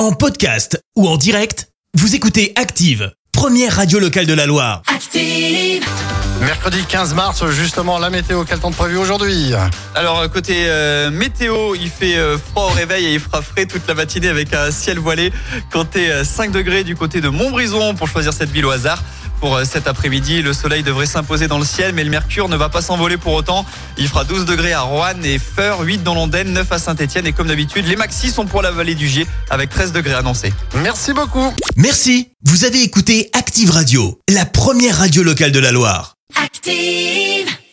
En podcast ou en direct, vous écoutez Active, première radio locale de la Loire. Active. Mercredi 15 mars, justement, la météo, quel temps de prévu aujourd'hui? Alors côté euh, météo, il fait euh, froid au réveil et il fera frais toute la matinée avec un ciel voilé. Comptez euh, 5 degrés du côté de Montbrison pour choisir cette ville au hasard. Pour euh, cet après-midi, le soleil devrait s'imposer dans le ciel, mais le mercure ne va pas s'envoler pour autant. Il fera 12 degrés à Roanne et Feur, 8 dans l'Ondaine, 9 à Saint-Etienne. Et comme d'habitude, les maxis sont pour la vallée du Gier avec 13 degrés annoncés. Merci beaucoup. Merci, vous avez écouté Active Radio, la première radio locale de la Loire. Active.